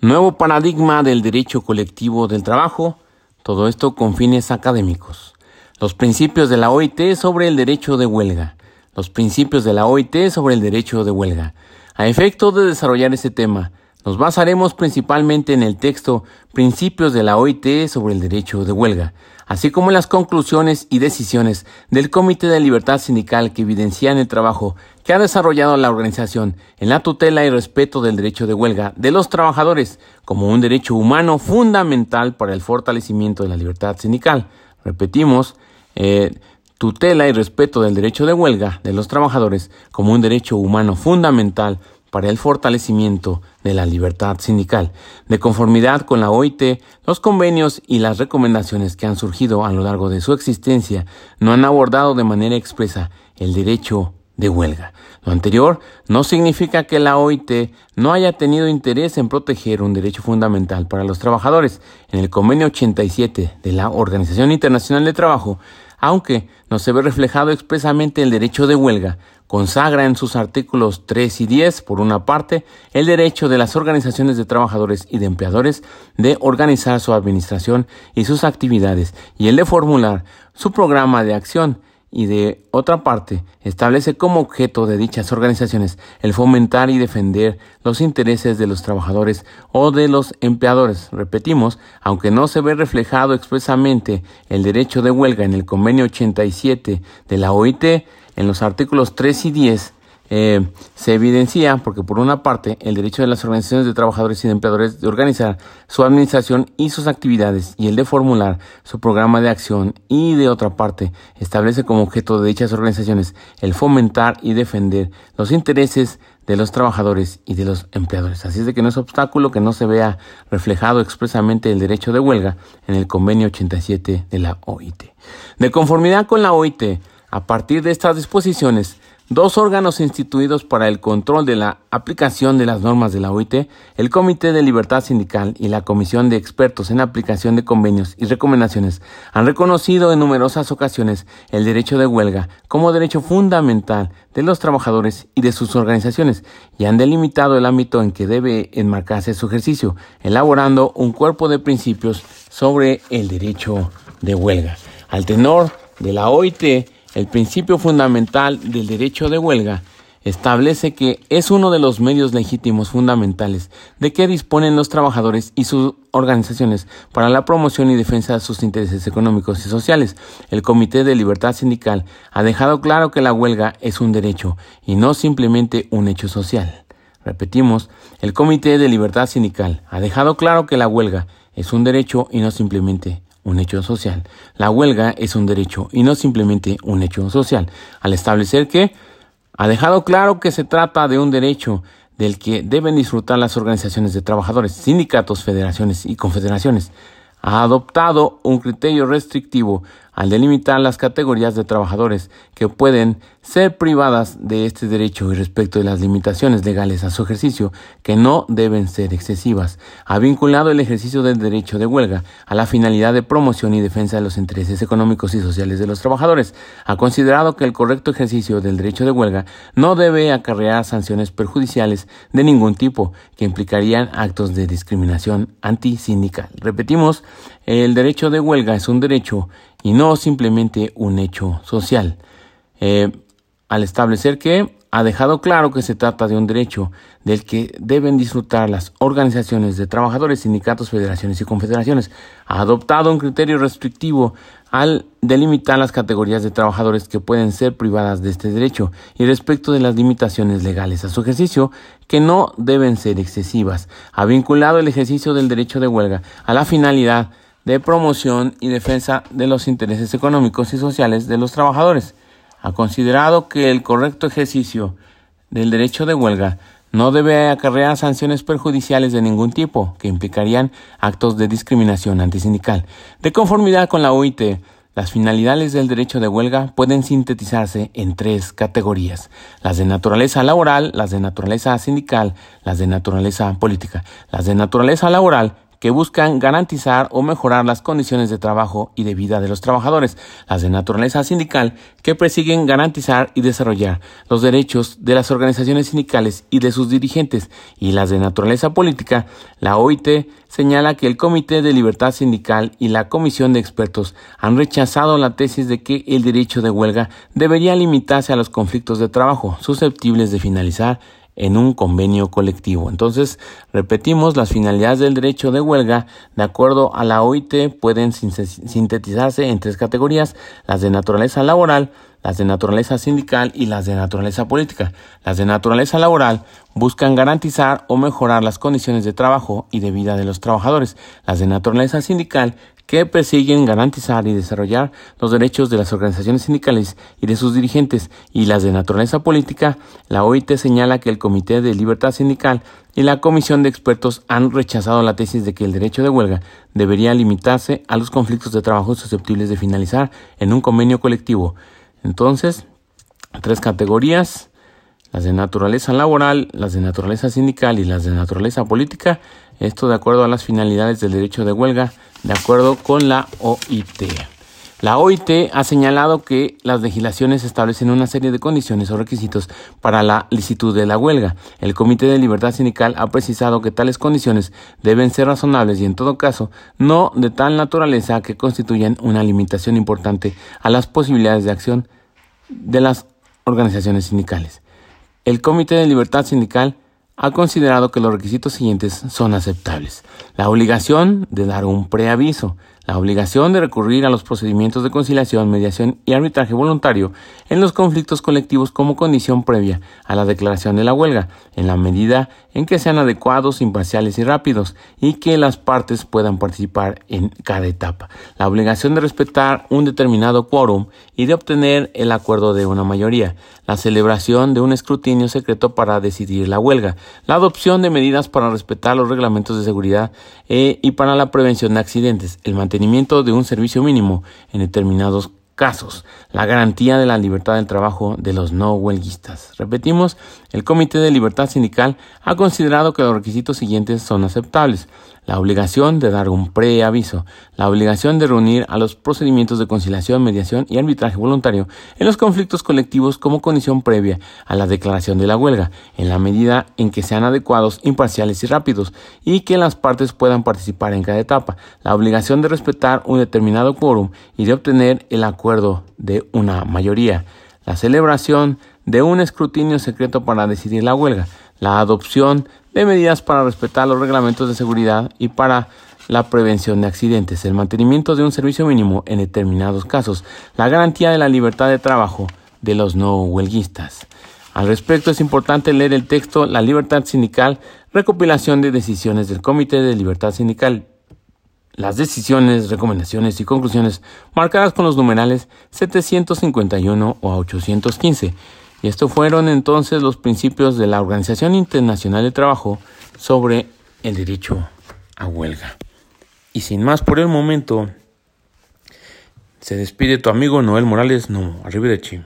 Nuevo paradigma del derecho colectivo del trabajo, todo esto con fines académicos. Los principios de la OIT sobre el derecho de huelga. Los principios de la OIT sobre el derecho de huelga. A efecto de desarrollar ese tema, nos basaremos principalmente en el texto Principios de la OIT sobre el derecho de huelga, así como en las conclusiones y decisiones del Comité de Libertad Sindical que evidencian el trabajo que ha desarrollado la organización en la tutela y respeto del derecho de huelga de los trabajadores como un derecho humano fundamental para el fortalecimiento de la libertad sindical. Repetimos, eh, tutela y respeto del derecho de huelga de los trabajadores como un derecho humano fundamental para el fortalecimiento de la libertad sindical. De conformidad con la OIT, los convenios y las recomendaciones que han surgido a lo largo de su existencia no han abordado de manera expresa el derecho de huelga. Lo anterior no significa que la OIT no haya tenido interés en proteger un derecho fundamental para los trabajadores. En el convenio 87 de la Organización Internacional de Trabajo, aunque no se ve reflejado expresamente el derecho de huelga, consagra en sus artículos 3 y 10, por una parte, el derecho de las organizaciones de trabajadores y de empleadores de organizar su administración y sus actividades y el de formular su programa de acción y de otra parte establece como objeto de dichas organizaciones el fomentar y defender los intereses de los trabajadores o de los empleadores. Repetimos, aunque no se ve reflejado expresamente el derecho de huelga en el convenio 87 de la OIT, en los artículos 3 y 10 eh, se evidencia, porque por una parte, el derecho de las organizaciones de trabajadores y de empleadores de organizar su administración y sus actividades y el de formular su programa de acción y de otra parte, establece como objeto de dichas organizaciones el fomentar y defender los intereses de los trabajadores y de los empleadores. Así es de que no es obstáculo que no se vea reflejado expresamente el derecho de huelga en el convenio 87 de la OIT. De conformidad con la OIT, a partir de estas disposiciones, dos órganos instituidos para el control de la aplicación de las normas de la OIT, el Comité de Libertad Sindical y la Comisión de Expertos en Aplicación de Convenios y Recomendaciones, han reconocido en numerosas ocasiones el derecho de huelga como derecho fundamental de los trabajadores y de sus organizaciones y han delimitado el ámbito en que debe enmarcarse su ejercicio, elaborando un cuerpo de principios sobre el derecho de huelga. Al tenor de la OIT, el principio fundamental del derecho de huelga establece que es uno de los medios legítimos fundamentales de que disponen los trabajadores y sus organizaciones para la promoción y defensa de sus intereses económicos y sociales. El Comité de Libertad Sindical ha dejado claro que la huelga es un derecho y no simplemente un hecho social. Repetimos, el Comité de Libertad Sindical ha dejado claro que la huelga es un derecho y no simplemente un hecho social. La huelga es un derecho y no simplemente un hecho social, al establecer que ha dejado claro que se trata de un derecho del que deben disfrutar las organizaciones de trabajadores, sindicatos, federaciones y confederaciones. Ha adoptado un criterio restrictivo al delimitar las categorías de trabajadores que pueden ser privadas de este derecho y respecto de las limitaciones legales a su ejercicio, que no deben ser excesivas, ha vinculado el ejercicio del derecho de huelga a la finalidad de promoción y defensa de los intereses económicos y sociales de los trabajadores, ha considerado que el correcto ejercicio del derecho de huelga no debe acarrear sanciones perjudiciales de ningún tipo que implicarían actos de discriminación antisindical. Repetimos, el derecho de huelga es un derecho y no simplemente un hecho social. Eh, al establecer que ha dejado claro que se trata de un derecho del que deben disfrutar las organizaciones de trabajadores, sindicatos, federaciones y confederaciones. Ha adoptado un criterio restrictivo al delimitar las categorías de trabajadores que pueden ser privadas de este derecho y respecto de las limitaciones legales a su ejercicio que no deben ser excesivas. Ha vinculado el ejercicio del derecho de huelga a la finalidad de promoción y defensa de los intereses económicos y sociales de los trabajadores. Ha considerado que el correcto ejercicio del derecho de huelga no debe acarrear sanciones perjudiciales de ningún tipo que implicarían actos de discriminación antisindical. De conformidad con la OIT, las finalidades del derecho de huelga pueden sintetizarse en tres categorías, las de naturaleza laboral, las de naturaleza sindical, las de naturaleza política. Las de naturaleza laboral que buscan garantizar o mejorar las condiciones de trabajo y de vida de los trabajadores, las de naturaleza sindical, que persiguen garantizar y desarrollar los derechos de las organizaciones sindicales y de sus dirigentes, y las de naturaleza política, la OIT señala que el Comité de Libertad Sindical y la Comisión de Expertos han rechazado la tesis de que el derecho de huelga debería limitarse a los conflictos de trabajo susceptibles de finalizar en un convenio colectivo. Entonces, repetimos, las finalidades del derecho de huelga, de acuerdo a la OIT, pueden sintetizarse en tres categorías, las de naturaleza laboral, las de naturaleza sindical y las de naturaleza política. Las de naturaleza laboral buscan garantizar o mejorar las condiciones de trabajo y de vida de los trabajadores. Las de naturaleza sindical que persiguen garantizar y desarrollar los derechos de las organizaciones sindicales y de sus dirigentes y las de naturaleza política, la OIT señala que el Comité de Libertad Sindical y la Comisión de Expertos han rechazado la tesis de que el derecho de huelga debería limitarse a los conflictos de trabajo susceptibles de finalizar en un convenio colectivo. Entonces, tres categorías, las de naturaleza laboral, las de naturaleza sindical y las de naturaleza política, esto de acuerdo a las finalidades del derecho de huelga de acuerdo con la OIT. La OIT ha señalado que las legislaciones establecen una serie de condiciones o requisitos para la licitud de la huelga. El Comité de Libertad Sindical ha precisado que tales condiciones deben ser razonables y en todo caso no de tal naturaleza que constituyan una limitación importante a las posibilidades de acción de las organizaciones sindicales. El Comité de Libertad Sindical ha considerado que los requisitos siguientes son aceptables. La obligación de dar un preaviso, la obligación de recurrir a los procedimientos de conciliación, mediación y arbitraje voluntario en los conflictos colectivos como condición previa a la declaración de la huelga, en la medida en que sean adecuados, imparciales y rápidos, y que las partes puedan participar en cada etapa. La obligación de respetar un determinado quórum y de obtener el acuerdo de una mayoría. La celebración de un escrutinio secreto para decidir la huelga. La adopción de medidas para respetar los reglamentos de seguridad eh, y para la prevención de accidentes. El mantenimiento de un servicio mínimo en determinados casos, la garantía de la libertad del trabajo de los no huelguistas. Repetimos, el Comité de Libertad Sindical ha considerado que los requisitos siguientes son aceptables la obligación de dar un preaviso, la obligación de reunir a los procedimientos de conciliación, mediación y arbitraje voluntario en los conflictos colectivos como condición previa a la declaración de la huelga, en la medida en que sean adecuados, imparciales y rápidos, y que las partes puedan participar en cada etapa, la obligación de respetar un determinado quórum y de obtener el acuerdo de una mayoría, la celebración de un escrutinio secreto para decidir la huelga, la adopción de medidas para respetar los reglamentos de seguridad y para la prevención de accidentes, el mantenimiento de un servicio mínimo en determinados casos, la garantía de la libertad de trabajo de los no huelguistas. Al respecto es importante leer el texto La libertad sindical, recopilación de decisiones del Comité de Libertad Sindical. Las decisiones, recomendaciones y conclusiones marcadas con los numerales 751 o 815 y estos fueron entonces los principios de la Organización Internacional de Trabajo sobre el derecho a huelga. Y sin más por el momento, se despide tu amigo Noel Morales, no, arrivederci.